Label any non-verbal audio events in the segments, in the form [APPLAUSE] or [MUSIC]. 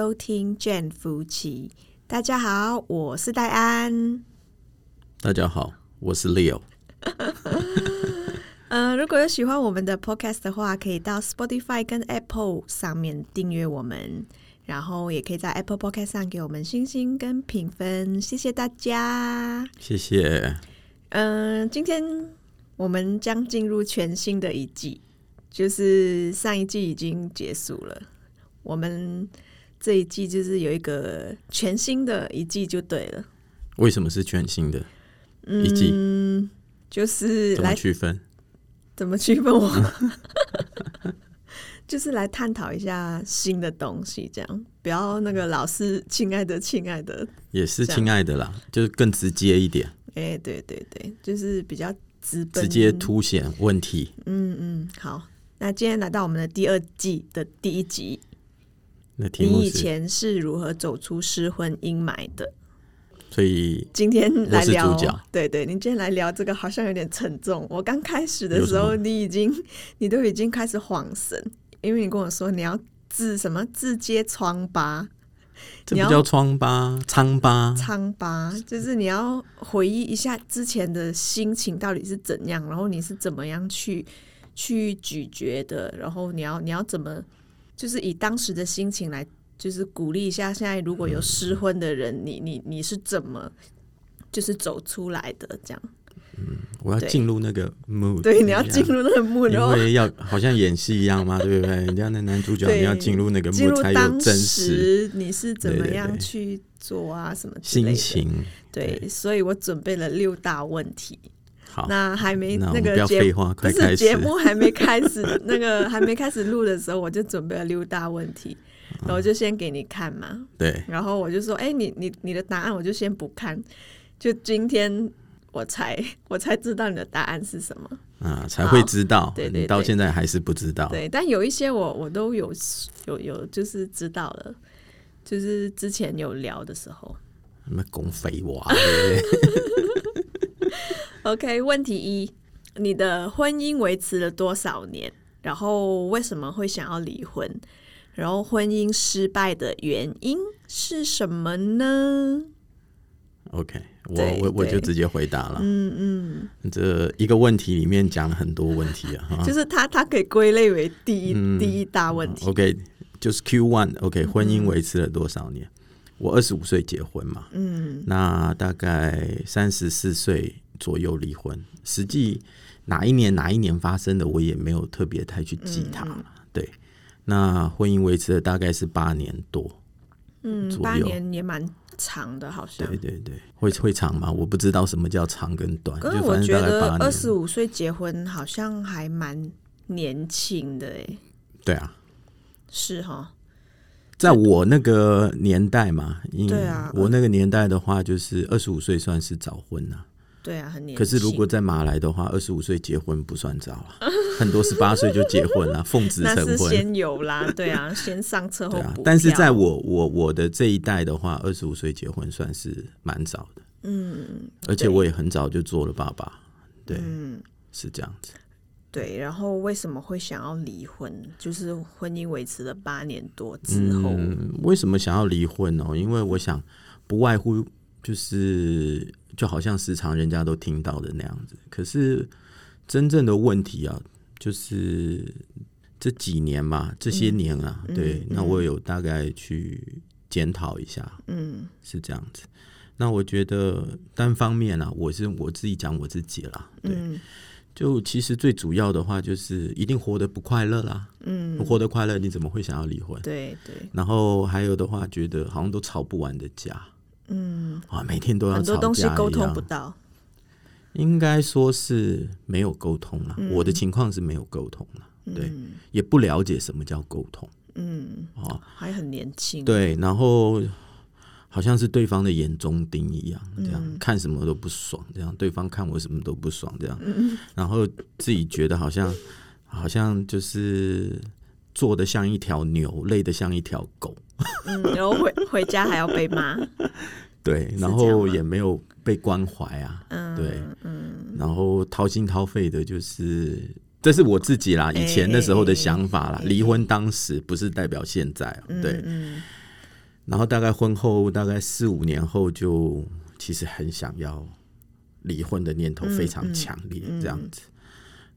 收听 Jane 夫妻。大家好，我是戴安。大家好，我是 Leo。[LAUGHS] 呃，如果有喜欢我们的 Podcast 的话，可以到 Spotify 跟 Apple 上面订阅我们，然后也可以在 Apple Podcast 上给我们星星跟评分，谢谢大家。谢谢。嗯、今天我们将进入全新的一季，就是上一季已经结束了，我们这一季就是有一个全新的一季就对了。为什么是全新的一季？嗯，就是来区分？怎么区分我？[LAUGHS] 就是来探讨一下新的东西，这样不要那个老是亲爱的亲爱的，也是亲爱的啦，就是更直接一点，哎、对对对，就是比较直，直接凸显问题。嗯嗯，好。那今天来到我们的第二季的第一集，你以前是如何走出失婚阴霾的？所以今天来聊对对，你今天来聊这个好像有点沉重。我刚开始的时候，你已经你都已经开始晃神，因为你跟我说你要治什么治揭疮疤，你要这不叫疮疤、疮疤，疮疤就是你要回忆一下之前的心情到底是怎样，然后你是怎么样去去咀嚼的，然后你要你要怎么就是以当时的心情来，就是鼓励一下现在如果有失婚的人，你你你是怎么就是走出来的这样？嗯我要进入那个 mood。对，你要进入那个幕，因为要好像演戏一样嘛，对不对？人家那男主角你要进入那个进 mood 才有真实时你是怎么样去做啊，什么。心情。对，所以我准备了六大问题。好，那还没那个节要废话，不快开始是节。目还没开始，[LAUGHS] 那个还没开始录的时候，我就准备了六大问题，然后就先给你看嘛，对，然后我就说，哎、你你你的答案我就先不看，就今天我才 [LAUGHS] 我才知道你的答案是什么。啊，才会知道。对对你到现在还是不知道。对，但有一些我我都有有有就是知道了，就是之前有聊的时候。什么拱肥娃？[LAUGHS] OK，问题一，你的婚姻维持了多少年？然后为什么会想要离婚？然后婚姻失败的原因是什么呢？OK，我我我就直接回答了。嗯嗯，这一个问题里面讲了很多问题啊。就是它它可以归类为第一、嗯第一大问题。OK，就是 Q one。OK，婚姻维持了多少年？我二十五岁结婚嘛，嗯那大概三十四岁左右离婚。实际哪一年哪一年发生的，我也没有特别太去记它了。对，那婚姻维持了大概是八年多。嗯，八年也蛮长的，好像对。对对，会会长吗？我不知道什么叫长跟短，可是我觉得大概八年。二十五岁结婚好像还蛮年轻的，哎，对啊，是哈。在我那个年代嘛，因对啊我那个年代的话，就是二十五岁算是早婚呐、对啊，很年轻。可是如果在马来的话，二十五岁结婚不算早啊，[LAUGHS] 很多十八岁就结婚了，[LAUGHS] 奉子成婚。是先有啦，对啊，[LAUGHS] 先上车后对啊补，但是在我我我的这一代的话，二十五岁结婚算是蛮早的，嗯而且我也很早就做了爸爸，对，嗯是这样子。对，然后为什么会想要离婚？就是婚姻维持了八年多之后，嗯，为什么想要离婚哦？因为我想不外乎就是就好像时常人家都听到的那样子，可是真正的问题啊，就是这几年嘛，这些年啊，对，那我有大概去检讨一下，嗯。是这样子。那我觉得单方面啊，我是我自己讲我自己啦，对，嗯。就其实最主要的话就是一定活得不快乐啦，嗯，活得快乐，你怎么会想要离婚？对对，然后还有的话，觉得好像都吵不完的架嗯，啊，每天都要吵架很多东西沟通不到，应该说是没有沟通了。我的情况是没有沟通了，对，嗯也不了解什么叫沟通。嗯，啊。还很年轻，对，然后好像是对方的眼中钉一样，这样、嗯看什么都不爽，这样对方看我什么都不爽，这样，嗯。然后自己觉得好像好像就是做的像一条牛，累的像一条狗，嗯，然后回回家还要被骂，[LAUGHS] 对，然后也没有被关怀啊，嗯，对，嗯。然后掏心掏肺的，就是这是我自己啦，以前那时候的想法啦。离婚当时不是代表现在哦，对，嗯然后大概婚后大概四五年后，就其实很想要离婚的念头非常强烈，这样子。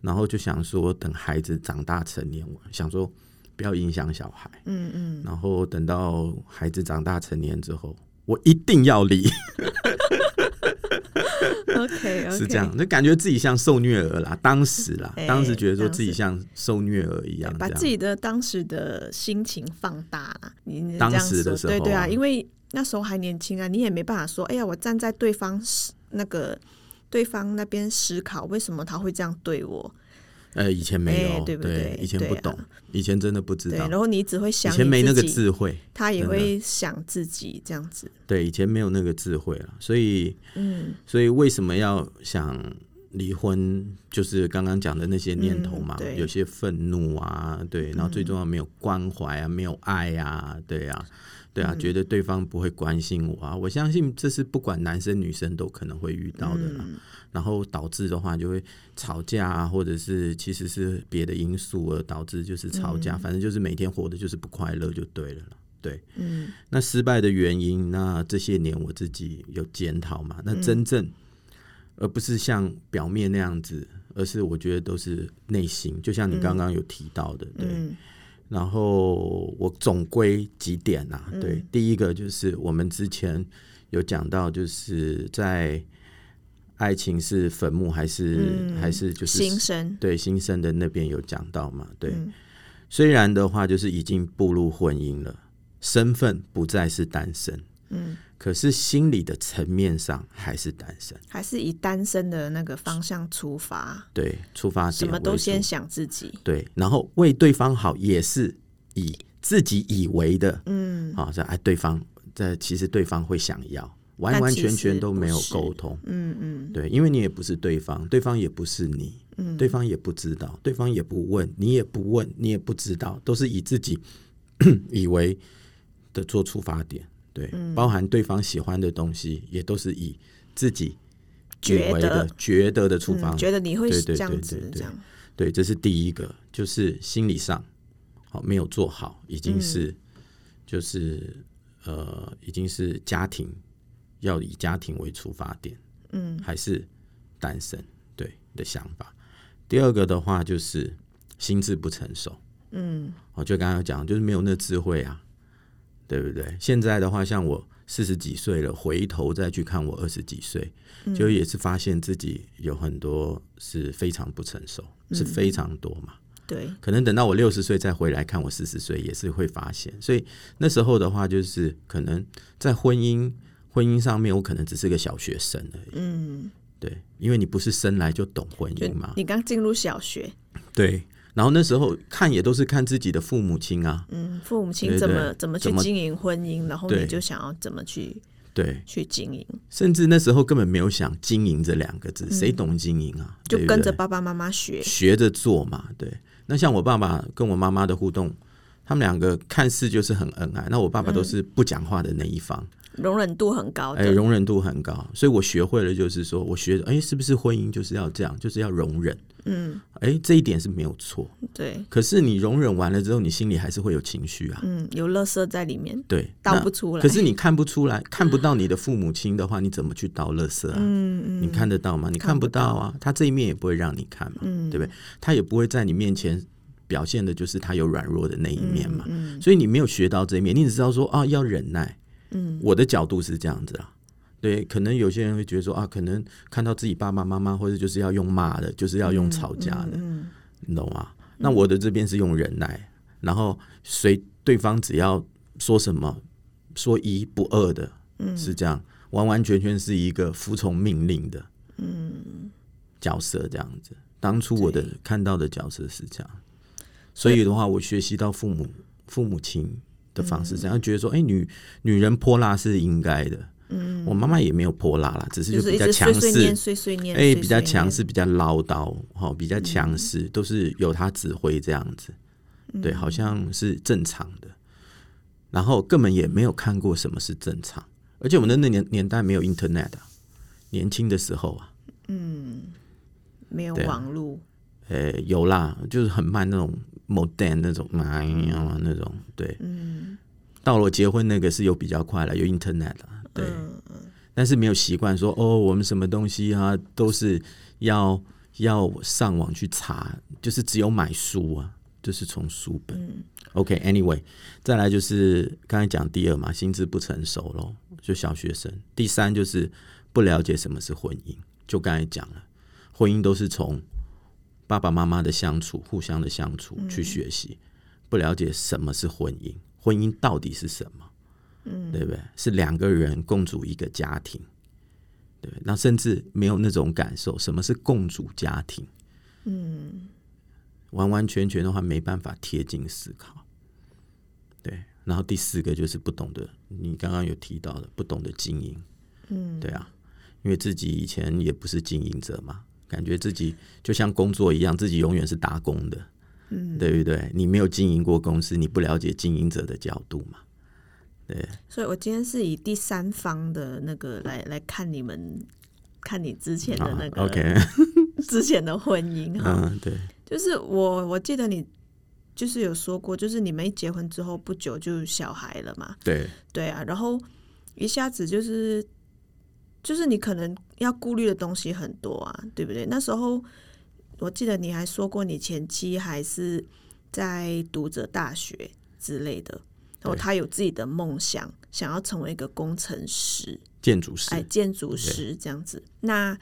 然后就想说，等孩子长大成年，我想说不要影响小孩。嗯嗯，然后等到孩子长大成年之后，我一定要离。OK，, o k 是这样，就感觉自己像受虐儿啦。当时啦，哎当时觉得说自己像受虐儿一样，把自己的当时的心情放大啦。你你当时的时候对对啊，啊因为那时候还年轻啊，你也没办法说，哎呀，我站在对方那个对方那边思考，为什么他会这样对我？呃，以前没有，哎对不对以前不懂，以前真的不知，道。然，后你只会想以前没那个智慧，他也会想自己这样子。对，以前没有那个智慧了，所以，嗯，所以为什么要想离婚？就是刚刚讲的那些念头嘛，嗯有些愤怒啊，对，然后最重要没有关怀啊，没有爱啊，对啊，对嗯。啊，觉得对方不会关心我啊，我相信这是不管男生女生都可能会遇到的啦。嗯。然后导致的话就会吵架啊，或者是其实是别的因素而导致就是吵架，反正就是每天活的就是不快乐就对了啦。对，嗯，那失败的原因，那这些年我自己有检讨嘛，那真正、而不是像表面那样子，而是我觉得都是内心，就像你刚刚有提到的，对。嗯然后我总归几点啊？对，第一个就是我们之前有讲到，就是在爱情是坟墓还是、还是就是新生，对新生的那边有讲到嘛？对，嗯虽然的话就是已经步入婚姻了，身份不再是单身，嗯，可是心理的层面上还是单身。还是以单身的那个方向出发，对，出发点什么都先想自己。对，然后为对方好也是以自己以为的，嗯好、这哎对方这其实对方会想要，完完全全都没有沟通。嗯嗯对，因为你也不是对方，对方也不是你，嗯对方也不知道，对方也不问，你也不问，你也不知道，都是以自己 [CLEARS THROAT] 以为的做出发点。对，嗯。包含对方喜欢的东西，也都是以自己以觉得。觉得的出发嗯，觉得你会对对这样子这样。对，这是第一个，就是心理上好没有做好，已经是、嗯。就是呃，已经是家庭要以家庭为出发点，嗯，还是单身对的想法。第二个的话就是心智不成熟，嗯。我就刚刚讲，就是没有那智慧啊，对不对？现在的话，像我四十几岁了，回头再去看我二十几岁，嗯就也是发现自己有很多是非常不成熟，嗯是非常多嘛。对，可能等到我六十岁再回来看我四十岁，也是会发现。所以那时候的话，就是可能在婚姻婚姻上面，我可能只是个小学生而已。嗯，对，因为你不是生来就懂婚姻嘛。你刚进入小学，对，然后那时候看也都是看自己的父母亲啊。嗯，父母亲怎么对怎么去经营婚姻，然后对你就想要怎么去对，去经营，甚至那时候根本没有想经营这两个字，谁懂经营啊？嗯就跟着爸爸妈妈学。学着做嘛。对，那像我爸爸跟我妈妈的互动，他们两个看似就是很恩爱，那我爸爸都是不讲话的那一方。容忍度很高哎，容忍度很高，所以我学会了，就是说我学，哎，是不是婚姻就是要这样，就是要容忍？嗯，哎，这一点是没有错。对，可是你容忍完了之后，你心里还是会有情绪啊，嗯，有垃圾在里面，对，倒不出来。可是你看不出来，[LAUGHS] 看不到你的父母亲的话，你怎么去倒垃圾啊？嗯嗯，你看得到吗？你看看不不到啊，他这一面也不会让你看嘛，嗯对不对？他也不会在你面前表现的就是他有软弱的那一面嘛，嗯所以你没有学到这一面，你只知道说啊要忍耐。嗯，我的角度是这样子啊，对，可能有些人会觉得说啊，可能看到自己爸爸妈妈或者就是要用骂的，就是要用吵架的，嗯你懂吗？那我的这边是用忍耐，然后随对方只要说什么说一不二的，嗯。是这样，完完全全是一个服从命令的，角色这样子。当初我的看到的角色是这样，所以的话，我学习到父母父母亲的方式，这样觉得说，哎、女女人泼辣是应该的。嗯，我妈妈也没有泼辣啦，只是就就是比较强势。哎、碎比较，强势，比较唠叨，哈，比较强势，都是由她指挥这样子，对，好像是正常的。然后根本也没有看过什么是正常，而且我们的那年年代没有 Internet 啊，年轻的时候啊，嗯。没有网络，呃，有啦，就是很慢那种 modern 那种，哎呀那种，对，嗯，到了结婚那个是有比较快了，有 Internet 了，对，嗯但是没有习惯说哦，我们什么东西啊都是要要上网去查，就是只有买书啊，就是从书本。嗯 OK，Anyway，、再来就是刚才讲第二嘛，心智不成熟咯，就小学生。第三就是不了解什么是婚姻，就刚才讲了，婚姻都是从爸爸妈妈的相处、互相的相处去学习，不了解什么是婚姻，婚姻到底是什么，嗯，对不对？是两个人共组一个家庭，对，那甚至没有那种感受，什么是共组家庭？嗯完完全全的话没办法贴近思考。对，然后第四个就是不懂得，你刚刚有提到的，不懂得经营。嗯，对啊，因为自己以前也不是经营者嘛，感觉自己就像工作一样，自己永远是打工的，嗯，对不对？你没有经营过公司，你不了解经营者的角度嘛。对，所以我今天是以第三方的那个来来看你们，看你之前的那个、啊 OK，[LAUGHS] 之前的婚姻哈，嗯，对，就是我我记得你就是有说过，就是你们一结婚之后不久就小孩了嘛，对，对啊，然后一下子就是就是你可能要顾虑的东西很多啊，对不对？那时候我记得你还说过，你前妻还是在读着大学之类的，然后他有自己的梦想，想要成为一个工程师，建筑师哎，，建筑师这样子。那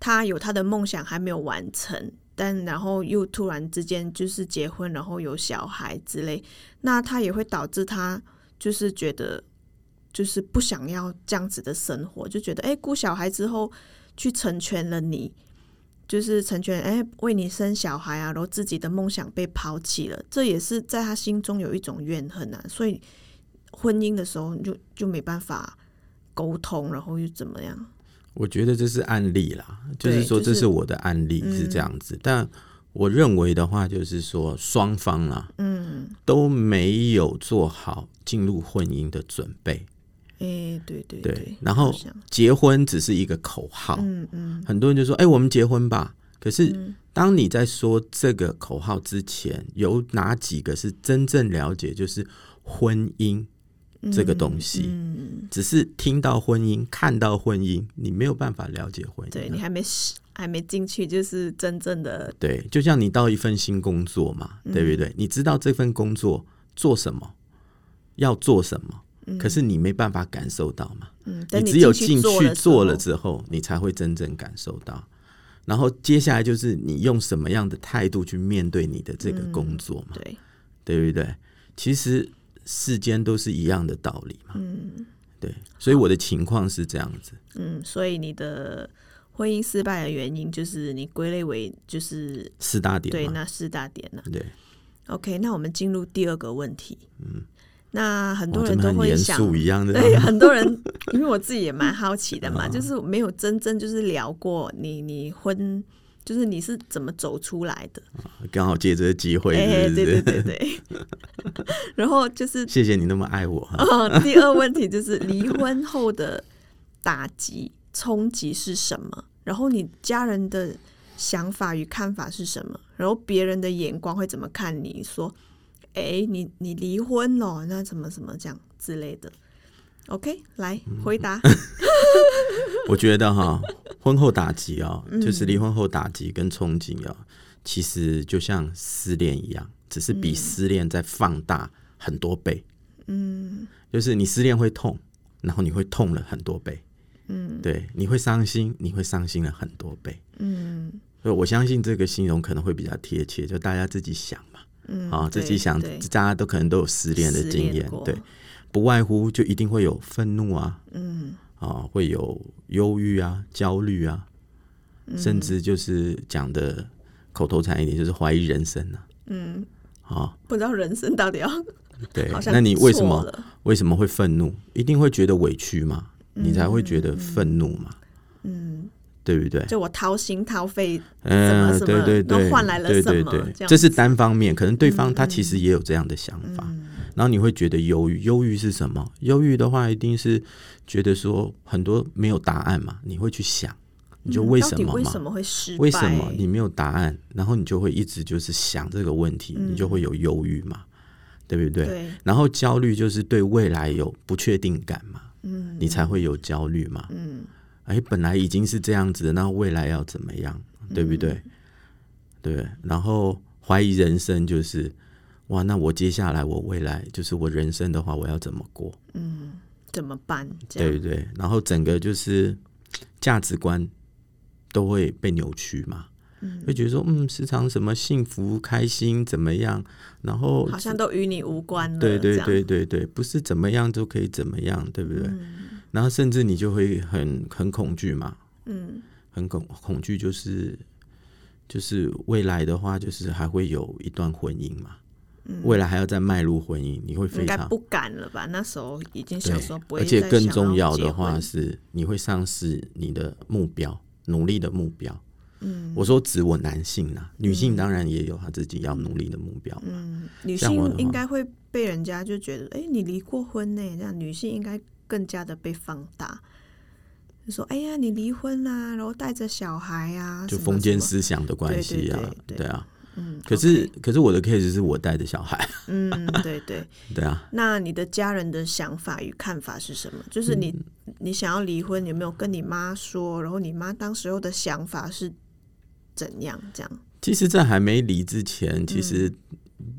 他有他的梦想还没有完成，但然后又突然之间就是结婚，然后有小孩之类，那他也会导致他就是觉得就是不想要这样子的生活，就觉得哎，顾小孩之后去成全了你。就是成全，哎，为你生小孩啊，然后自己的梦想被抛弃了，这也是在他心中有一种怨恨啊。所以婚姻的时候你就就没办法沟通，然后又怎么样？我觉得这是案例啦，就是说这是我的案例嗯是这样子，但我认为的话，就是说双方啊嗯，都没有做好进入婚姻的准备。哎，对对对然后结婚只是一个口号，嗯嗯很多人就说：“哎、我们结婚吧。”可是嗯当你在说这个口号之前，有哪几个是真正了解就是婚姻这个东西？嗯，只是听到婚姻、看到婚姻，你没有办法了解婚姻啊。对你还没还没进去，就是真正的对，就像你到一份新工作嘛，对不对？你知道这份工作做什么，要做什么，可是你没办法感受到嘛。嗯，等你只有进去做了之后，你才会真正感受到。然后接下来就是你用什么样的态度去面对你的这个工作嘛，对，对不对？其实世间都是一样的道理嘛，嗯对。所以我的情况是这样子，嗯，所以你的婚姻失败的原因就是你归类为就是四大点，对那四大点呢。对。OK，那我们进入第二个问题。嗯，那很，多人都会想，肃一样 [LAUGHS] 的？对，很多人，因为我自己也蛮好奇的 [LAUGHS] 啊嘛，就是没有真正就是聊过你你婚，就是你是怎么走出来的？刚好借这个机会，对？对对对。[LAUGHS] 然后就是谢谢你那么爱我哈。哦，第二问题就是离婚后的打击冲击是什么？然后你家人的想法与看法是什么？然后别人的眼光会怎么看你？说，哎，你你离婚了，那什么什么这样之类的？OK，来嗯回答。[LAUGHS] [LAUGHS] 我觉得哈，婚后打击哦，嗯就是离婚后打击跟冲击哦，其实就像失恋一样，只是比失恋再放大很多倍。嗯就是你失恋会痛，然后你会痛了很多倍。嗯对，你会伤心，你会伤心了很多倍。嗯所以我相信这个形容可能会比较贴切，就大家自己想嘛，嗯，啊、自己想，大家都可能都有失恋的经验，对，不外乎就一定会有愤怒啊，嗯。啊，会有忧郁啊、焦虑啊，嗯。甚至就是讲的口头禅一点，就是怀疑人生啊。嗯，啊，不知道人生到底要 [LAUGHS] 对那你为什么为什么会愤怒？一定会觉得委屈吗，你才会觉得愤怒嘛，嗯，对不对？就我掏心掏肺嗯，对对对，都换来了对什么对对这是单方面，可能对方他其实也有这样的想法，嗯然后你会觉得忧郁。忧郁是什么？忧郁的话，一定是觉得说很多没有答案嘛，你会去想，你就嗯为什么为什么会失败？为什么你没有答案？然后你就会一直就是想这个问题，嗯你就会有忧郁嘛，对不对？对，然后焦虑就是对未来有不确定感嘛，嗯你才会有焦虑嘛。嗯哎，本来已经是这样子的，那未来要怎么样，对不对？嗯对，然后怀疑人生就是，哇，那我接下来我未来就是我人生的话，我要怎么过，嗯，怎么办？这样对对？然后整个就是价值观都会被扭曲嘛，嗯会觉得说，嗯，时常什么幸福、开心怎么样，然后好像都与你无关了。对对，对对对，不是怎么样就可以怎么样，对不对？嗯然后甚至你就会很很恐惧嘛，嗯很恐恐惧，就是就是未来的话，就是还会有一段婚姻嘛，未来还要再迈入婚姻，你会非常不敢了吧？那时候已经对想说不会而且更重要的话是，你会丧失你的目标，努力的目标。嗯，我说指我男性呐、女性当然也有她自己要努力的目标嘛。嗯，女性应该会被人家就觉得，哎、你离过婚呢？这样女性应该更加的被放大，就说，哎呀，你离婚啦、然后带着小孩啊，就封建思想的关系啊，对对对对啊。嗯，可是可是我的 case 是我带着小孩，嗯，对对。[LAUGHS] 对啊，那你的家人的想法与看法是什么？就是你、嗯你想要离婚，有没有跟你妈说？然后你妈当时候的想法是怎样？这样，其实，在还没离之前，其实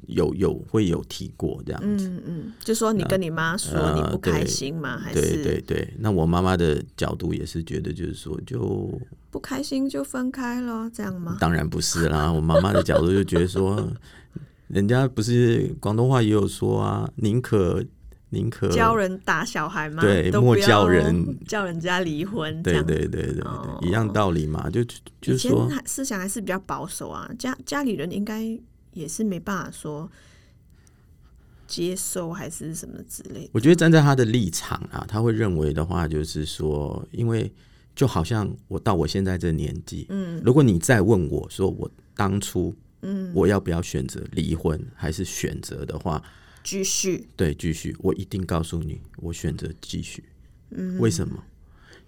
有有会有提过这样子。嗯嗯，就说你跟你妈说呃你不开心吗？还对是对对，那我妈妈的角度也是觉得，就是说，就不开心就分开了，这样吗？当然不是啦。我妈妈的角度就觉得说，[LAUGHS] 人家不是广东话也有说啊，宁可宁可教人打小孩吗？对莫都不要叫 [LAUGHS] 人叫人家离婚，这对样。对对对对，哦一样道理嘛。就就就以前说，思想还是比较保守啊，家家里人应该也是没办法说接受还是什么之类的。我觉得站在他的立场啊，他会认为的话，就是说，因为就好像我到我现在这年纪，嗯如果你再问我说我当初嗯，我要不要选择离婚，还是选择的话，继续对，继续，我一定告诉你，我选择继续。嗯为什么？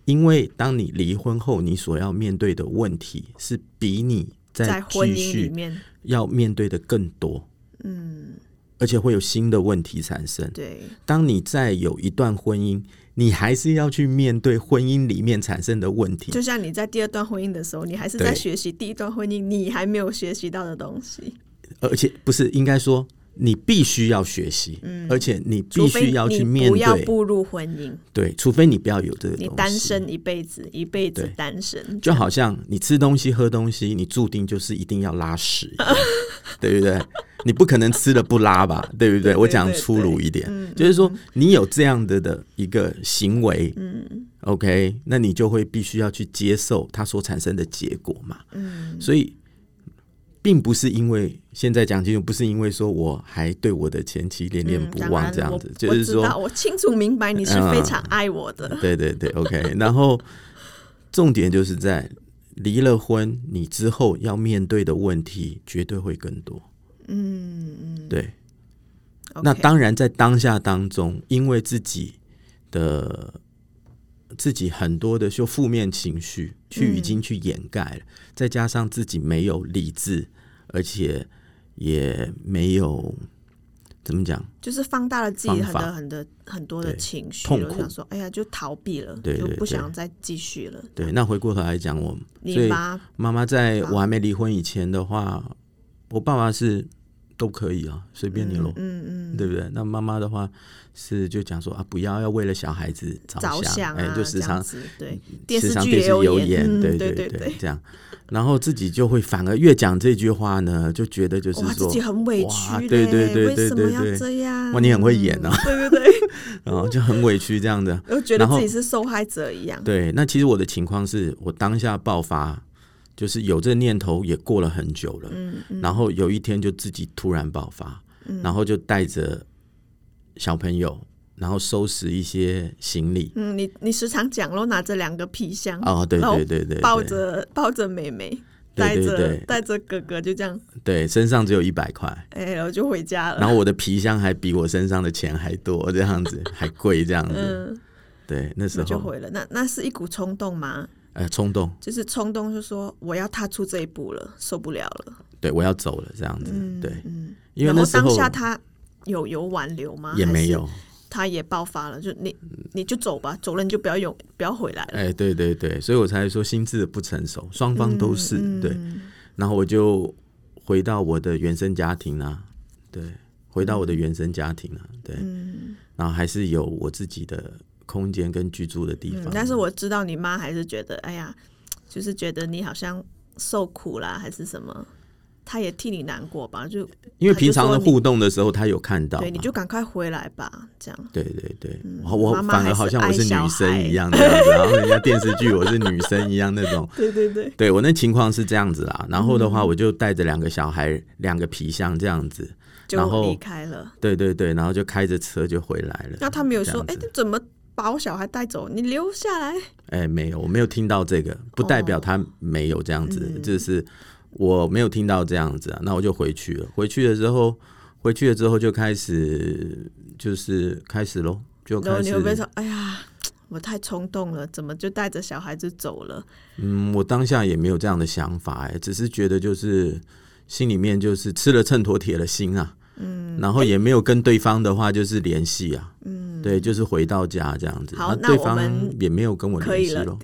因为当你离婚后，你所要面对的问题是比你在婚姻里面，要面对的更多，嗯，而且会有新的问题产生。对，当你在有一段婚姻，你还是要去面对婚姻里面产生的问题。就像你在第二段婚姻的时候，你还是在学习第一段婚姻你还没有学习到的东西。而且不是应该说，你必须要学习，而且你必须要去你面不要对。步入婚姻，对，除非你不要有这个。你单身一辈子，一辈子单身，就好像你吃东西、喝东西，你注定就是一定要拉屎，[LAUGHS] 对不对？你不可能吃了不拉吧，[LAUGHS] 对不对？对我讲粗鲁一点，嗯就是说你有这样的的一个行为，嗯 OK，那你就会必须要去接受它所产生的结果嘛。嗯所以，并不是因为现在讲清楚，不是因为说我还对我的前妻恋恋嗯不忘这样子，我就是说，我清楚明白你是非常爱我的，对对对，OK。然后重点就是在离了婚，你之后要面对的问题绝对会更多。嗯嗯，对，那当然在当下当中，因为自己的自己很多的就负面情绪，去已经去掩盖了，再加上自己没有理智，而且也没有怎么讲，就是放大了自己很多很多很多的情绪，痛苦我想说，哎呀，就逃避了，就不想再继续了。对。那回过头来讲，我所以你妈妈妈在我还没离婚以前的话，我爸爸是都可以啊，随便你喽。嗯嗯，对不对？那妈妈的话是就讲说啊，不要要为了小孩子着着想哎、啊，就时常对，电时视常电视有剧也有演，嗯对对对对，这样，然后自己就会反而越讲这句话呢，就觉得就是说，自，己很委哇屈嘞，对对对为什么要对对对这样？哇你很会演啊对对对，然后 [LAUGHS] 就很委屈这样的。又觉得自己是受害者一样。对，那其实我的情况是我当下爆发，就是有这念头也过了很久了，嗯嗯然后有一天就自己突然爆发，然后就带着小朋友，然后收拾一些行李。嗯，你你时常讲咯，拿着两个皮箱，哦，对对对对，抱对着抱着妹妹，对带着带着哥哥，就这样，对，身上只有一百块，哎，然后就回家了。然后我的皮箱还比我身上的钱还多，这样子还贵，这样子。嗯，对，那时候就回了。那那是一股冲动吗？呃冲动，就是冲动，就说我要踏出这一步了，受不了了。对我要走了，这样子。嗯，对，嗯。因为然后当那时候下他有有挽留吗？也没有，他也爆发了，就你你就走吧，走了你就不要有不要回来了。哎，对对对，所以我才说心智不成熟，双方都是、嗯对。然后我就回到我的原生家庭啊，对，回到我的原生家庭啊，对，嗯然后还是有我自己的空间跟居住的地方。嗯，但是我知道你妈还是觉得，哎呀，就是觉得你好像受苦啦，还是什么，她也替你难过吧？就因为平常的互动的时候，他有看到，对，你就赶快回来吧，这样。对对对，我反而好像我是女生一样这样子，然后人家电视剧我是女生一样那种。对 [LAUGHS] 对对，对我那情况是这样子啦，然后的嗯话，我就带着两个小孩，两个皮箱这样子，然后离开了。对对对，然后就开着车就回来了。那他没有说，哎、你怎么把我小孩带走？你留下来。哎，没有，我没有听到这个，不代表他没有这样子，嗯就是我没有听到这样子啊，那我就回去了。回去了之后，回去了之后就开始就是开始喽，就然后开始你会不会说，哎呀，我太冲动了，怎么就带着小孩子走了？嗯，我当下也没有这样的想法，哎，只是觉得就是心里面就是吃了秤砣铁了心啊，嗯，然后也没有跟对方的话就是联系啊，嗯，对，就是回到家这样子，好那我对方们也没有跟我联系咯。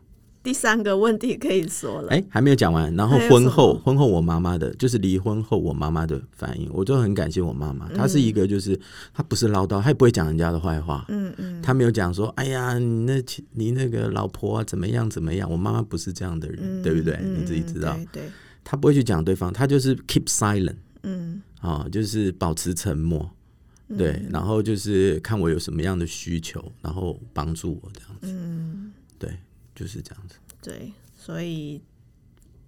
第三个问题可以说了，哎，还没有讲完。然后婚后，婚后我妈妈的，就是离婚后我妈妈的反应，我就很感谢我妈妈。她是一个，就是她不是唠叨，她也不会讲人家的坏话。嗯嗯，她没有讲说，哎呀，你那你那个老婆啊怎么样怎么样。我妈妈不是这样的人，嗯对不对？嗯你自己知道，对对，她不会去讲对方，她就是 keep silent 嗯啊、就是保持沉默。对，然后就是看我有什么样的需求，然后帮助我这样子。嗯，对，就是这样子。对，所以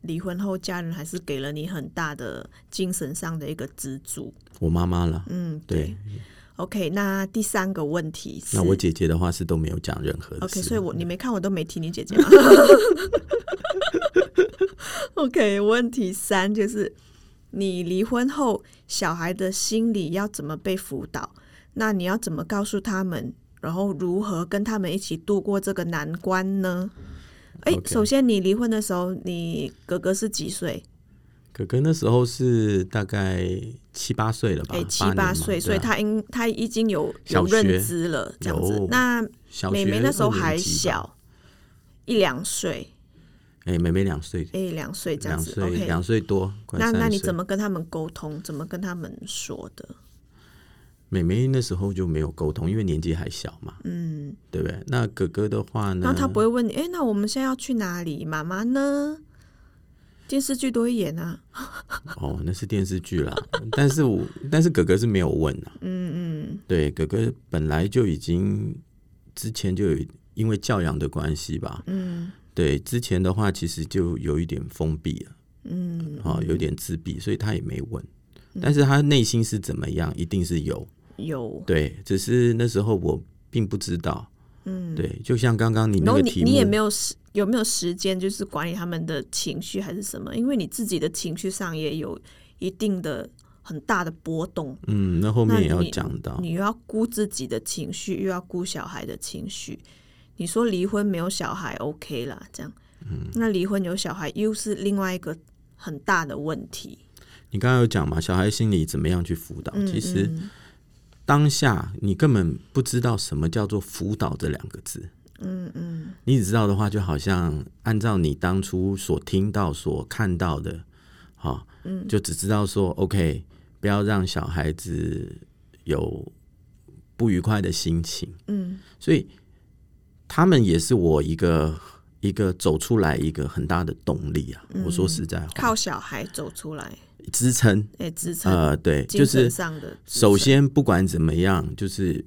离婚后家人还是给了你很大的精神上的一个支柱。我妈妈了，嗯，对。OK，那第三个问题是，那我姐姐的话是都没有讲任何的 OK，所以我你没看我都没提你姐姐 [LAUGHS] 吗？OK，问题三就是你离婚后，小孩的心理要怎么被辅导？那你要怎么告诉他们？然后如何跟他们一起度过这个难关呢？哎首先你离婚的时候，你哥哥是几岁？哥哥那时候是大概七八岁了吧？哎，七八岁，所以他应他已经有有认知了，这样子。那妹妹那时候还小，一两岁，哎，妹妹两岁，哎，两岁这样子。两岁两岁多，那那你怎么跟他们沟通？怎么跟他们说的？妹妹那时候就没有沟通，因为年纪还小嘛，嗯，对不对？那哥哥的话呢？那他不会问你，哎，那我们现在要去哪里？妈妈呢？电视剧都会演啊。哦，那是电视剧啦。但是我但是哥哥是没有问啊。[LAUGHS] 嗯嗯对，哥哥本来就已经之前就有因为教养的关系吧，嗯对，之前的话其实就有一点封闭了。嗯，啊、有点自闭，所以他也没问。但是他内心是怎么样，一定是有有。对，只是那时候我并不知道。嗯，对，就像刚刚你那个题目，你也没有时有没有时间，就是管理他们的情绪还是什么？因为你自己的情绪上也有一定的很大的波动，嗯，那后面也要讲到，你又要顾自己的情绪，又要顾小孩的情绪。你说离婚没有小孩 OK 啦，这样，嗯那离婚有小孩又是另外一个很大的问题。你刚刚有讲嘛，小孩心里怎么样去辅导？嗯其实嗯当下你根本不知道什么叫做辅导这两个字。嗯嗯你只知道的话，就好像按照你当初所听到、所看到的，好、嗯就只知道说，OK，不要让小孩子有不愉快的心情。嗯所以他们也是我一个一个走出来一个很大的动力啊！我说实在话，嗯靠小孩走出来，支撑，哎，支撑、呃，对，就是上的。首先不管怎么样，就是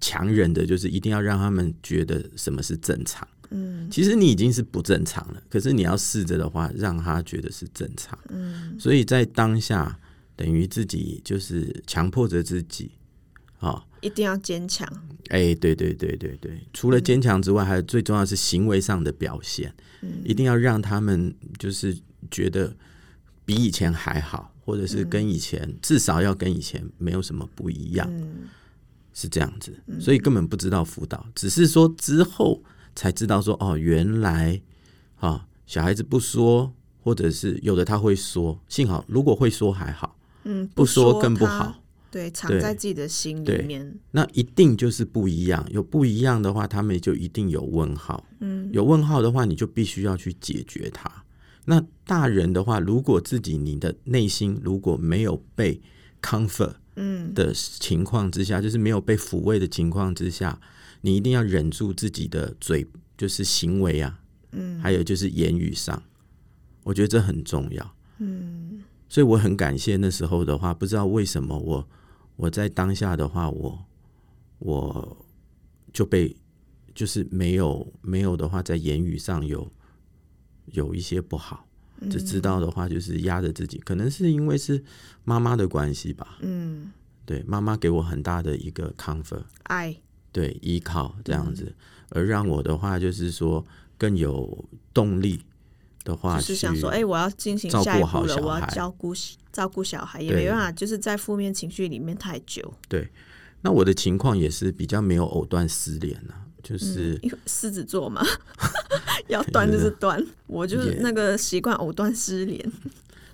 强忍的，就是一定要让他们觉得什么是正常。嗯其实你已经是不正常了，可是你要试着的话，让他觉得是正常。嗯所以在当下，等于自己就是强迫着自己，啊、一定要坚强。哎，对对对对对，除了坚强之外，还有最重要的是行为上的表现，一定要让他们就是觉得比以前还好，或者是跟以前、至少要跟以前没有什么不一样，嗯是这样子。所以根本不知道辅导，只是说之后才知道说哦，原来啊小孩子不说，或者是有的他会说，幸好如果会说还好，嗯，不说更不他好。对，藏在自己的心里面。那一定就是不一样。有不一样的话，他们就一定有问号。嗯，有问号的话，你就必须要去解决它。那大人的话，如果自己你的内心如果没有被 comfort 嗯的情况之下，就是没有被抚慰的情况之下，你一定要忍住自己的嘴，就是行为啊，嗯，还有就是言语上，我觉得这很重要。嗯所以我很感谢那时候的话，不知道为什么我我在当下的话，我我就被就是没有没有的话，在言语上有有一些不好，只知道的话就是压着自己，可能是因为是妈妈的关系吧，嗯，对，妈妈给我很大的一个 comfort，爱，对，依靠这样子，而让我的话就是说更有动力的话，就是想说，哎、我要进行下一步了，好小孩我要照顾照顾小孩，也对没办法，就是在负面情绪里面太久。对那我的情况也是比较没有藕断丝连啊，就是、因为狮子座嘛，[LAUGHS] 要断就是断，我就是那个习惯藕断丝连。[LAUGHS]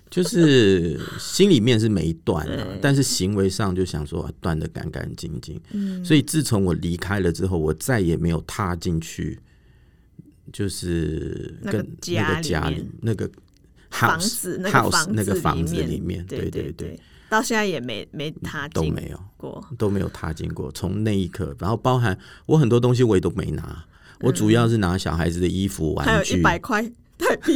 就是心里面是没断啊，但是行为上就想说啊断的干干净净。嗯所以自从我离开了之后，我再也没有踏进去，就是那个跟家那个家里那个房子那个 house 房那个房子里里面，对对对对，到现在也没没踏进都没有过。都没有踏进过。从那一刻，然后包含我很多东西我也都没拿，我主要是拿小孩子的衣服、还有一玩具，百块台币，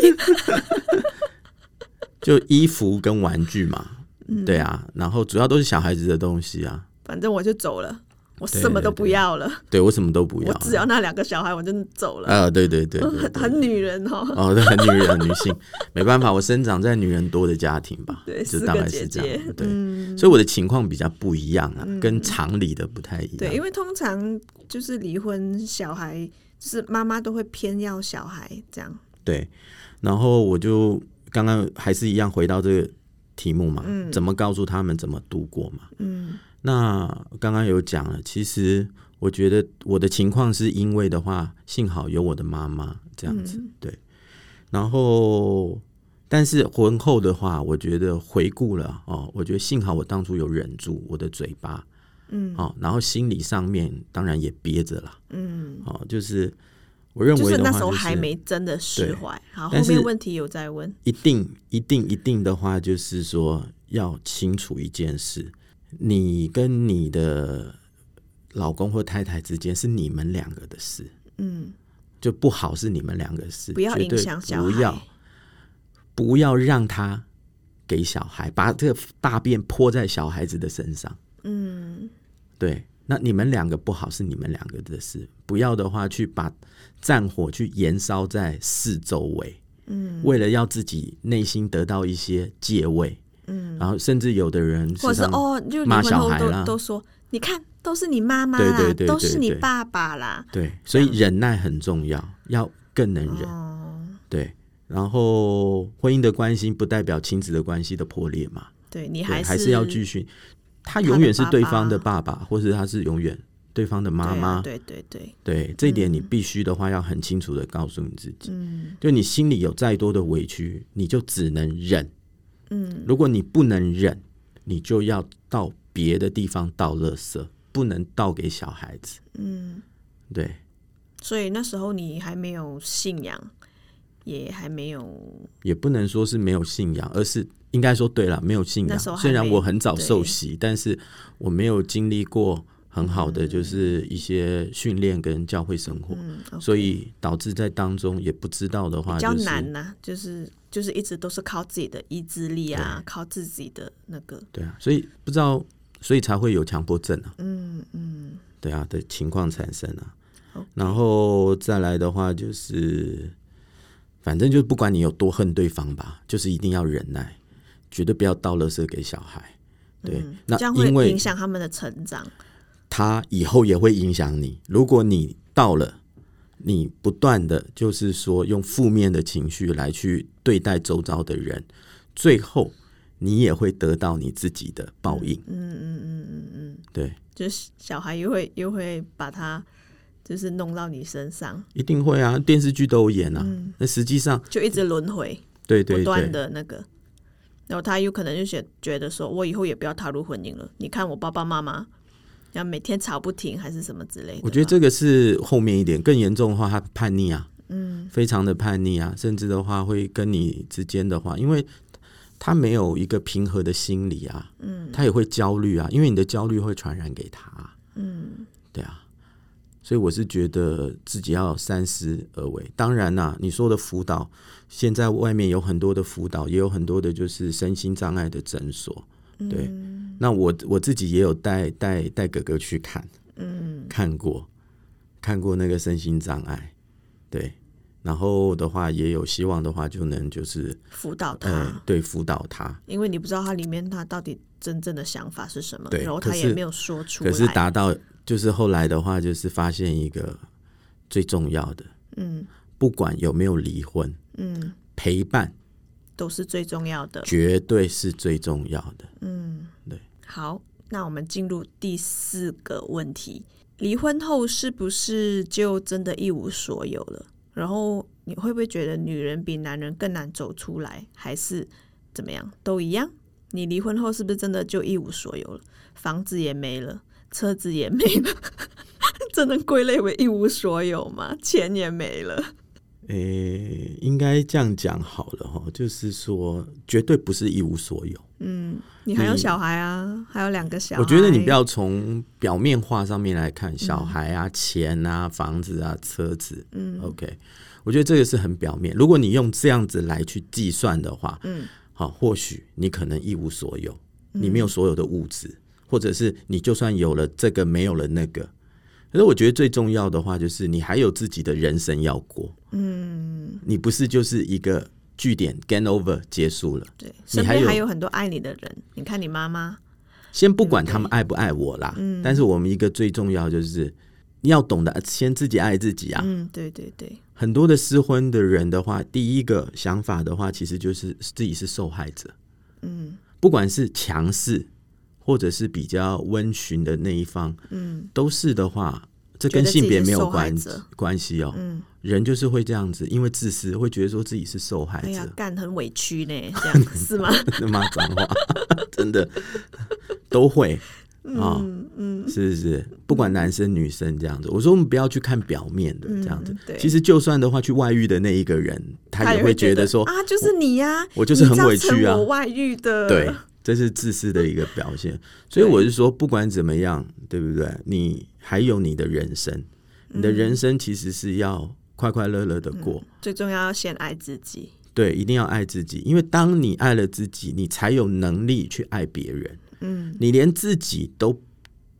[LAUGHS] 就衣服跟玩具嘛。嗯对啊，然后主要都是小孩子的东西啊。反正我就走了，我什么都不要了，对我什么都不要。我只要那两个小孩，我就走了。啊，对对对对 [LAUGHS] 很对。很女人哦，哦，对，很女人，很女性，没办法，我生长在女人多的家庭吧，对，就大概是这样姐，，对，嗯，所以我的情况比较不一样啊，跟常理的不太一样。对，因为通常就是离婚小孩，就是妈妈都会偏要小孩这样，对，然后我就刚刚还是一样回到这个题目嘛，怎么告诉他们怎么度过嘛？嗯那刚刚有讲了，其实我觉得我的情况是因为的话，幸好有我的妈妈这样子，对。然后，但是婚后的话，我觉得回顾了哦，我觉得幸好我当初有忍住我的嘴巴，嗯。哦，然后心理上面当然也憋着了，嗯，哦，就是我认就是为的话，那时候还没真的释怀，好，后面问题有在问，一定一定一定的话，就是说要清楚一件事：你跟你的老公或太太之间是你们两个的事，嗯，就不好是你们两个的事，不要影响小孩，不要不要让他给小孩把这个大便泼在小孩子的身上。嗯。对，那你们两个不好是你们两个的事，不要的话去把战火去燃烧在四周围。嗯。为了要自己内心得到一些借位，嗯，然后甚至有的人或者是哦，就离骂婚后都小孩啦。都说，你看都是你妈妈啦，对对对都是你爸爸啦，对，所以忍耐很重要，要更能忍。哦，对，然后婚姻的关系不代表亲子的关系的破裂嘛，对你对，还还是要继续。他永远是对方的爸爸，或者他是永远对方的妈对啊妈。对对对，对，这一点你必须的话要很清楚的告诉你自己，嗯。就你心里有再多的委屈，你就只能忍。嗯。如果你不能忍，你就要到别的地方倒垃圾，不能倒给小孩子。嗯，对，所以那时候你还没有信仰，也还没有也不能说是没有信仰，而是应该说对了，没有信仰。虽然我很早受洗，但是我没有经历过很好的就是一些训练跟教会生活，嗯，所以导致在当中也不知道的话，比较难呐、就是就是一直都是靠自己的意志力啊，靠自己的那个，对啊，所以不知道，所以才会有强迫症啊。嗯嗯，对啊的情况产生啊。然后再来的话，就是反正就不管你有多恨对方吧，就是一定要忍耐，绝对不要倒垃圾给小孩。对，嗯那这样会因为影响他们的成长。他以后也会影响你。如果你到了，你不断的就是说用负面的情绪来去对待周遭的人，最后你也会得到你自己的报应。嗯嗯嗯嗯嗯，对，就是小孩又会又会把他就是弄到你身上，一定会啊，电视剧都有演啊。那实际上，就一直轮回，对对不断，的那个，然后他有可能就觉觉得说，我以后也不要踏入婚姻了。你看我爸爸妈妈，然后每天吵不停，还是什么之类的。我觉得这个是后面一点，更严重的话，他叛逆啊，嗯，非常的叛逆啊，甚至的话会跟你之间的话，因为他没有一个平和的心理啊，嗯，他也会焦虑啊，因为你的焦虑会传染给他，嗯，对啊，所以我是觉得自己要三思而为。当然啦、你说的辅导，现在外面有很多的辅导，也有很多的就是身心障碍的诊所，对。那我我自己也有带带带哥哥去看，嗯，看过看过那个身心障碍，对，然后的话也有希望的话就能就是辅导他，呃对辅导他，因为你不知道他里面他到底真正的想法是什么，对然后他也没有说出来。可是达到就是后来的话就是发现一个最重要的，嗯不管有没有离婚，嗯，陪伴都是最重要的。绝对是最重要的。好，那我们进入第四个问题：离婚后是不是就真的一无所有了？然后你会不会觉得女人比男人更难走出来，还是怎么样？都一样？你离婚后是不是真的就一无所有了？房子也没了，车子也没了，[LAUGHS] 真的归类为一无所有吗？钱也没了。诶、应该这样讲好了哈，就是说绝对不是一无所有。你还有小孩啊，还有两个小孩。我觉得你不要从表面化上面来看，小孩啊、钱啊、房子啊、车子，嗯，OK，我觉得这个是很表面。如果你用这样子来去计算的话，嗯，好，或许你可能一无所有，你没有所有的物质，或者是你就算有了这个，没有了那个。可是我觉得最重要的话，就是你还有自己的人生要过，嗯，你不是就是一个据点 game over 结束了。对，你还有身边还有很多爱你的人。你看你妈妈，先不管他们爱不爱我啦，嗯但是我们一个最重要就是你要懂得先自己爱自己啊。嗯，对对对，很多的失婚的人的话，第一个想法的话，其实就是自己是受害者。嗯，不管是强势或者是比较温驯的那一方，嗯，都是的话，这跟性别没有关关系哦。嗯，人就是会这样子，因为自私，会觉得说自己是受害哎呀者，，干很委屈呢，这样是吗？[LAUGHS] 骂脏话，[LAUGHS] 真的都会啊，嗯，是不是？不管男生女生这样子，我说我们不要去看表面的这样子。对其实就算的话，去外遇的那一个人，他也他会会觉得说，啊，就是你呀、我就是很委屈啊你造成我外遇的，对，这是自私的一个表现。所以我是说，不管怎么样，对不对？你还有你的人生，你的人生其实是要快快乐乐的过。最重要要先爱自己。对，一定要爱自己，因为当你爱了自己，你才有能力去爱别人。嗯，你连自己都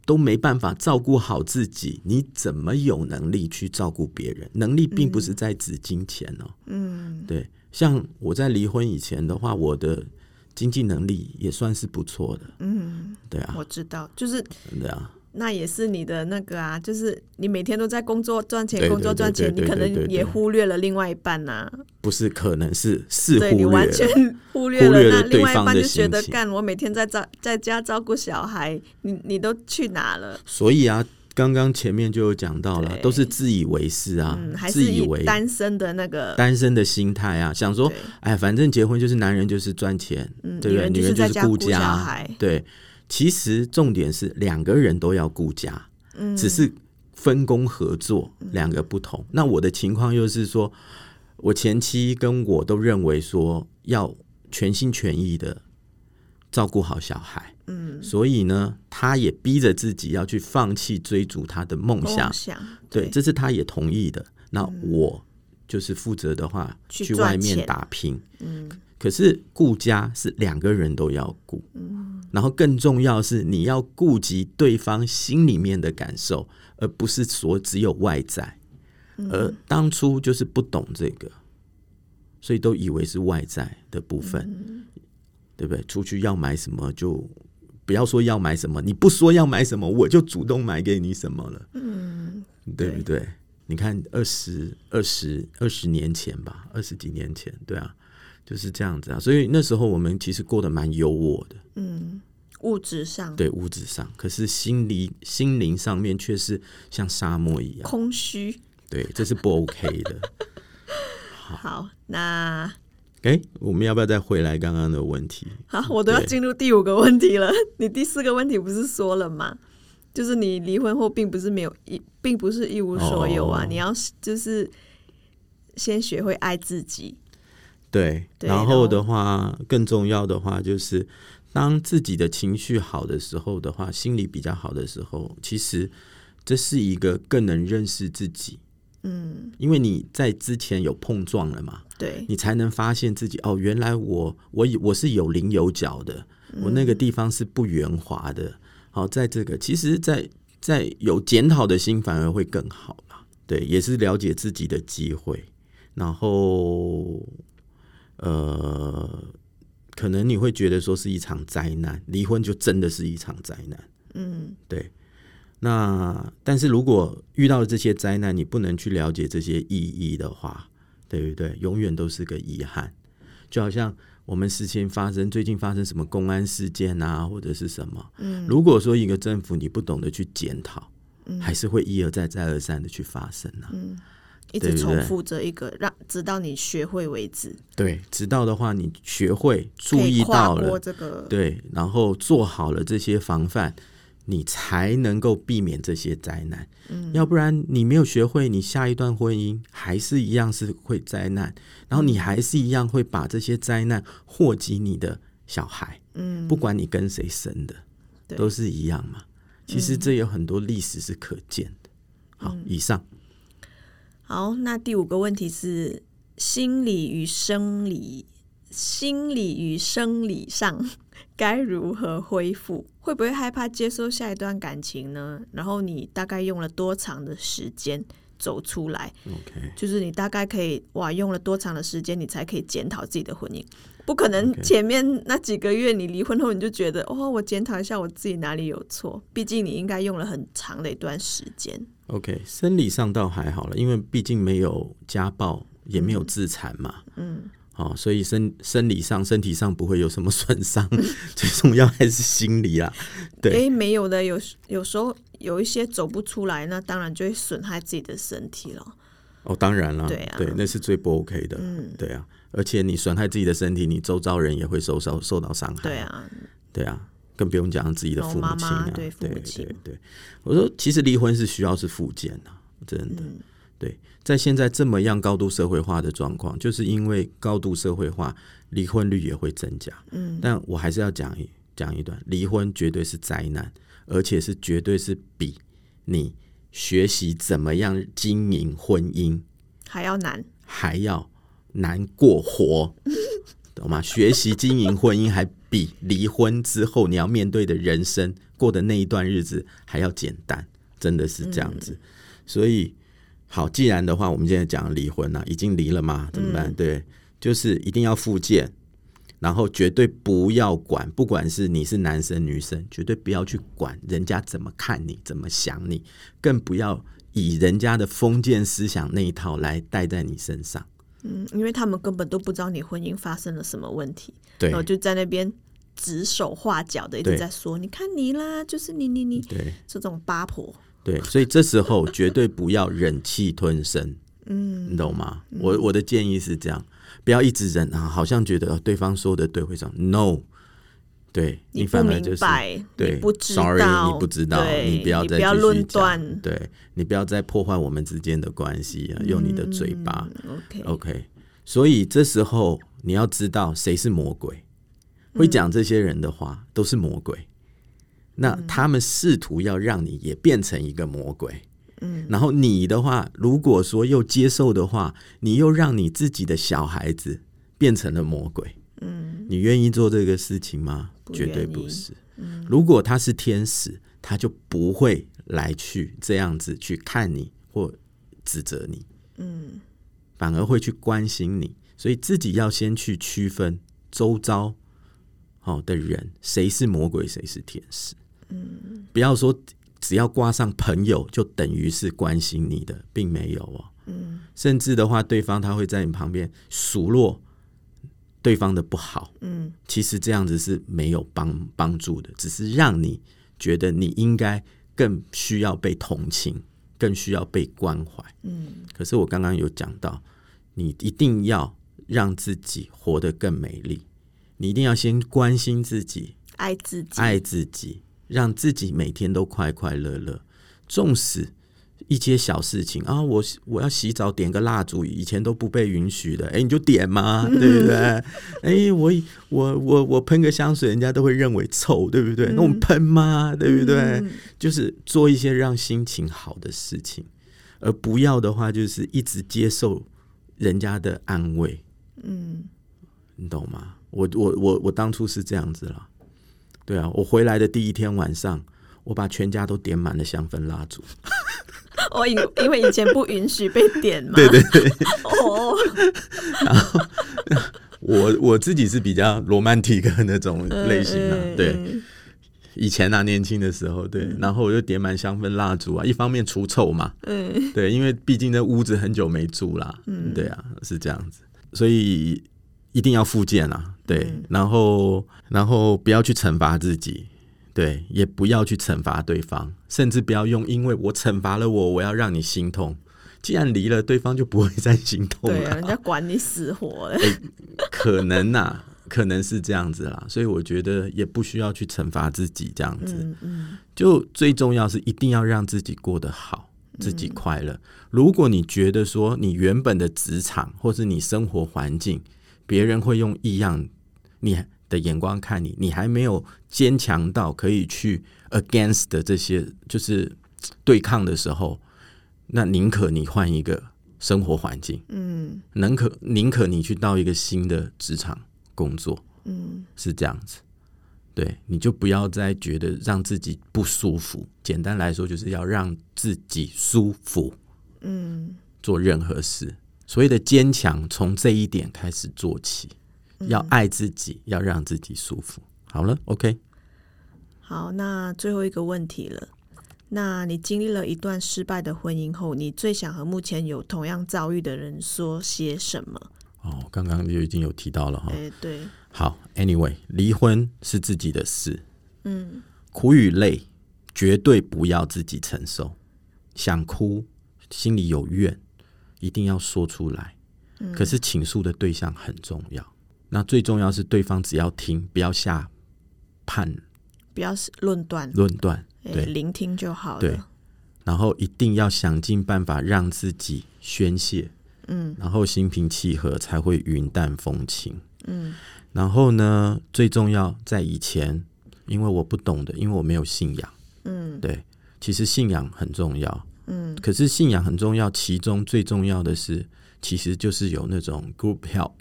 都没办法照顾好自己，你怎么有能力去照顾别人？能力并不是在指金钱哦。嗯，对，像我在离婚以前的话，我的经济能力也算是不错的。嗯，对啊，我知道，就是对啊，那也是你的那个啊，就是你每天都在工作赚钱，工作赚钱，你可能也忽略了另外一半呐、不是可能是是忽略了。完全忽略了，忽略了那另外一半就觉得干，我每天在照在家照顾小孩，你你都去哪了？所以啊，刚刚前面就有讲到了，都是自以为是啊，嗯，还是以自以为单身的那个单身的心态啊，想说，哎，反正结婚就是男人就是赚钱，嗯对不对？女人就是顾家，对。其实重点是两个人都要顾家，嗯。只是分工合作两个不同。那我的情况又是说，我前妻跟我都认为说要全心全意的照顾好小孩，嗯，所以呢，他也逼着自己要去放弃追逐他的梦想。梦，想，对，这是他也同意的。那我就是负责的话，去外面打拼。嗯，可是顾家是两个人都要顾。嗯，然后更重要是你要顾及对方心里面的感受，而不是说只有外在。而当初就是不懂这个，所以都以为是外在的部分，对不对？出去要买什么就不要说要买什么，你不说要买什么，我就主动买给你什么了。对不对？你看二十二十二十年前吧，二十几年前，对啊，就是这样子啊。所以那时候我们其实过得蛮优渥的，嗯物质上对物质上，可是心理心灵上面却是像沙漠一样。空虚。对，这是不 OK 的。好，那哎，我们要不要再回来刚刚的问题？好，我都要进入第五个问题了。[LAUGHS] 你第四个问题不是说了吗？就是你离婚后并不是没有一，并不是一无所有啊！你要就是先学会爱自己。对，然后的话，更重要的话就是，当自己的情绪好的时候的话，心理比较好的时候，其实这是一个更能认识自己。嗯，因为你在之前有碰撞了嘛，对，你才能发现自己哦，原来我我我是有棱有角的，我那个地方是不圆滑的。好，在这个其实，在在有检讨的心，反而会更好啦。对，也是了解自己的机会。然后，呃，可能你会觉得说是一场灾难，离婚就真的是一场灾难。嗯，对。那但是如果遇到了这些灾难，你不能去了解这些意义的话，对不对？永远都是个遗憾。就好像我们事情发生，最近发生什么公安事件啊，或者是什么？嗯，如果说一个政府你不懂得去检讨，嗯，还是会一而再再而三的去发生啊。嗯，一直重复着一个，让直到你学会为止。对，直到的话你学会注意到了这个，对，然后做好了这些防范。你才能够避免这些灾难，嗯，要不然你没有学会，你下一段婚姻还是一样是会灾难，然后你还是一样会把这些灾难祸及你的小孩，嗯，不管你跟谁生的，都是一样嘛。其实这有很多历史是可见的。好，以上。好，那第五个问题是心理与生理，心理与生理上。[LAUGHS] 该如何恢复？会不会害怕接受下一段感情呢？然后你大概用了多长的时间走出来？OK，就是你大概可以哇，用了多长的时间，你才可以检讨自己的婚姻？不可能前面那几个月你离婚后你就觉得哦，我检讨一下我自己哪里有错？毕竟你应该用了很长的一段时间。OK，生理上倒还好了，因为毕竟没有家暴，也没有自残嘛。嗯。好，所以生生理上、身体上不会有什么损伤，[LAUGHS] 最重要还是心理啊。对，哎，没有的，有有时候有一些走不出来，那当然就会损害自己的身体了。哦，当然了，对啊，对，那是最不 OK 的。嗯，对啊，而且你损害自己的身体，你周遭人也会受受受到伤害。对啊，对啊，更不用讲自己的父母亲啊，对父母亲。对，我说其实离婚是需要是复健的，真的。对，在现在这么样高度社会化的状况，就是因为高度社会化，离婚率也会增加。嗯，但我还是要讲一讲一段，离婚绝对是灾难，而且是绝对是比你学习怎么样经营婚姻还要难，还要难过活，懂吗？学习经营婚姻还比离婚之后你要面对的人生过的那一段日子还要简单，真的是这样子，所以。好，既然的话，我们现在讲离婚了，已经离了嘛，怎么办？对，就是一定要复健，然后绝对不要管，不管是你是男生女生，绝对不要去管人家怎么看你，怎么想你，更不要以人家的封建思想那一套来带在你身上。嗯，因为他们根本都不知道你婚姻发生了什么问题，对，然后就在那边指手画脚的一直在说，你看你啦，就是你你你，对，这种八婆。对，所以这时候绝对不要忍气吞声，[LAUGHS] 嗯，你懂吗？我我的建议是这样，不要一直忍啊，好像觉得对方说的对，会上。No，对你反而就是对，Sorry，你不知道，你不要再继续讲，对你不要再破坏我们之间的关系啊，用你的嘴巴，OK，OK。所以这时候你要知道谁是魔鬼，会讲这些人的话都是魔鬼。那他们试图要让你也变成一个魔鬼，嗯，然后你的话，如果说又接受的话，你又让你自己的小孩子变成了魔鬼，嗯，你愿意做这个事情吗？绝对不是。如果他是天使，他就不会来去这样子去看你或指责你，嗯，反而会去关心你。所以自己要先去区分周遭好的人，谁是魔鬼，谁是天使。嗯，不要说只要挂上朋友就等于是关心你的，并没有哦。嗯，甚至的话，对方他会在你旁边数落对方的不好。嗯，其实这样子是没有帮帮助的，只是让你觉得你应该更需要被同情，更需要被关怀。嗯，可是我刚刚有讲到，你一定要让自己活得更美丽。你一定要先关心自己，爱自己，爱自己，让自己每天都快快乐乐。纵使一些小事情啊，我我要洗澡点个蜡烛，以前都不被允许的，哎，你就点嘛，[LAUGHS] 对不对？[LAUGHS] 哎，我我我我喷个香水，人家都会认为臭，对不对？那我们喷嘛？对不对？就是做一些让心情好的事情，而不要的话，就是一直接受人家的安慰。嗯，你懂吗？我我我我当初是这样子了，对啊，我回来的第一天晚上，我把全家都点满了香氛蜡烛。我 [LAUGHS] 因因为以前不允许被点嘛，对对对。[LAUGHS] 哦。[LAUGHS] 然后我我自己是比较罗曼蒂克那种类型的，对。以前啊，年轻的时候，对，然后我就点满香氛蜡烛啊，一方面除臭嘛，嗯，对，因为毕竟那屋子很久没住啦，嗯，对啊，是这样子，所以一定要复健啊，对，然后然后不要去惩罚自己。对，也不要去惩罚对方，甚至不要用“因为我惩罚了我，我要让你心痛”。既然离了，对方就不会再心痛了。对啊，人家管你死活了。[LAUGHS] 可能呐，可能是这样子啦。所以我觉得也不需要去惩罚自己，这样子。嗯嗯。就最重要是一定要让自己过得好，自己快乐。如果你觉得说你原本的职场或是你生活环境，别人会用异样，你。的眼光看你，你还没有坚强到可以去 against 的这些就是对抗的时候，那宁可你换一个生活环境，嗯，宁可宁可你去到一个新的职场工作，嗯，是这样子，对，你就不要再觉得让自己不舒服。简单来说，就是要让自己舒服，嗯，做任何事，所谓的坚强，从这一点开始做起。要爱自己，要让自己舒服。好了，OK。好，那最后一个问题了。那你经历了一段失败的婚姻后，你最想和目前有同样遭遇的人说些什么？哦，刚刚就已经有提到了哈。哎，对。好，Anyway，离婚是自己的事。嗯。苦与累绝对不要自己承受。想哭，心里有怨，一定要说出来。嗯。可是倾诉的对象很重要。那最重要是对方只要听，不要下判，不要论断，论断，对，聆听就好了。对，然后一定要想尽办法让自己宣泄，嗯，然后心平气和才会云淡风轻，嗯。然后呢，最重要在以前，因为我不懂的，因为我没有信仰，嗯，对，其实信仰很重要，嗯，可是信仰很重要，其中最重要的是，其实就是有那种 group help。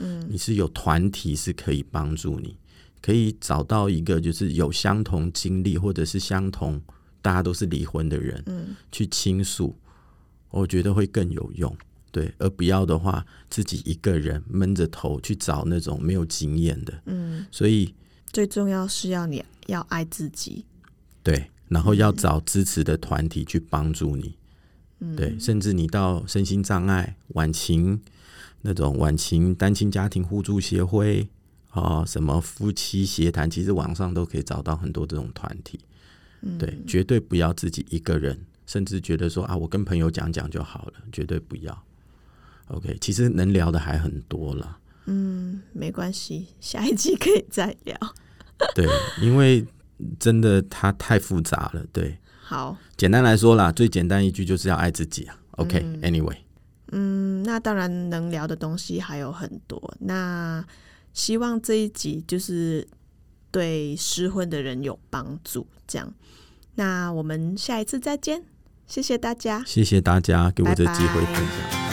嗯，你是有团体是可以帮助你，可以找到一个就是有相同经历或者是相同大家都是离婚的人，嗯，去倾诉，我觉得会更有用，对，而不要的话自己一个人闷着头去找那种没有经验的，嗯，所以最重要是要你要爱自己，对，然后要找支持的团体去帮助你，嗯，对，甚至你到身心障碍晚晴。那种晚晴单亲家庭互助协会啊，什么夫妻协谈，其实网上都可以找到很多这种团体。对，绝对不要自己一个人，甚至觉得说啊，我跟朋友讲讲就好了，绝对不要。OK，其实能聊的还很多了。嗯，没关系，下一集可以再聊。[LAUGHS] 对，因为真的它太复杂了。对，好，简单来说啦，最简单一句就是要爱自己啊。OK，Anyway。嗯，那当然能聊的东西还有很多。那希望这一集就是对失婚的人有帮助。这样，那我们下一次再见，谢谢大家，谢谢大家给我这机会分享。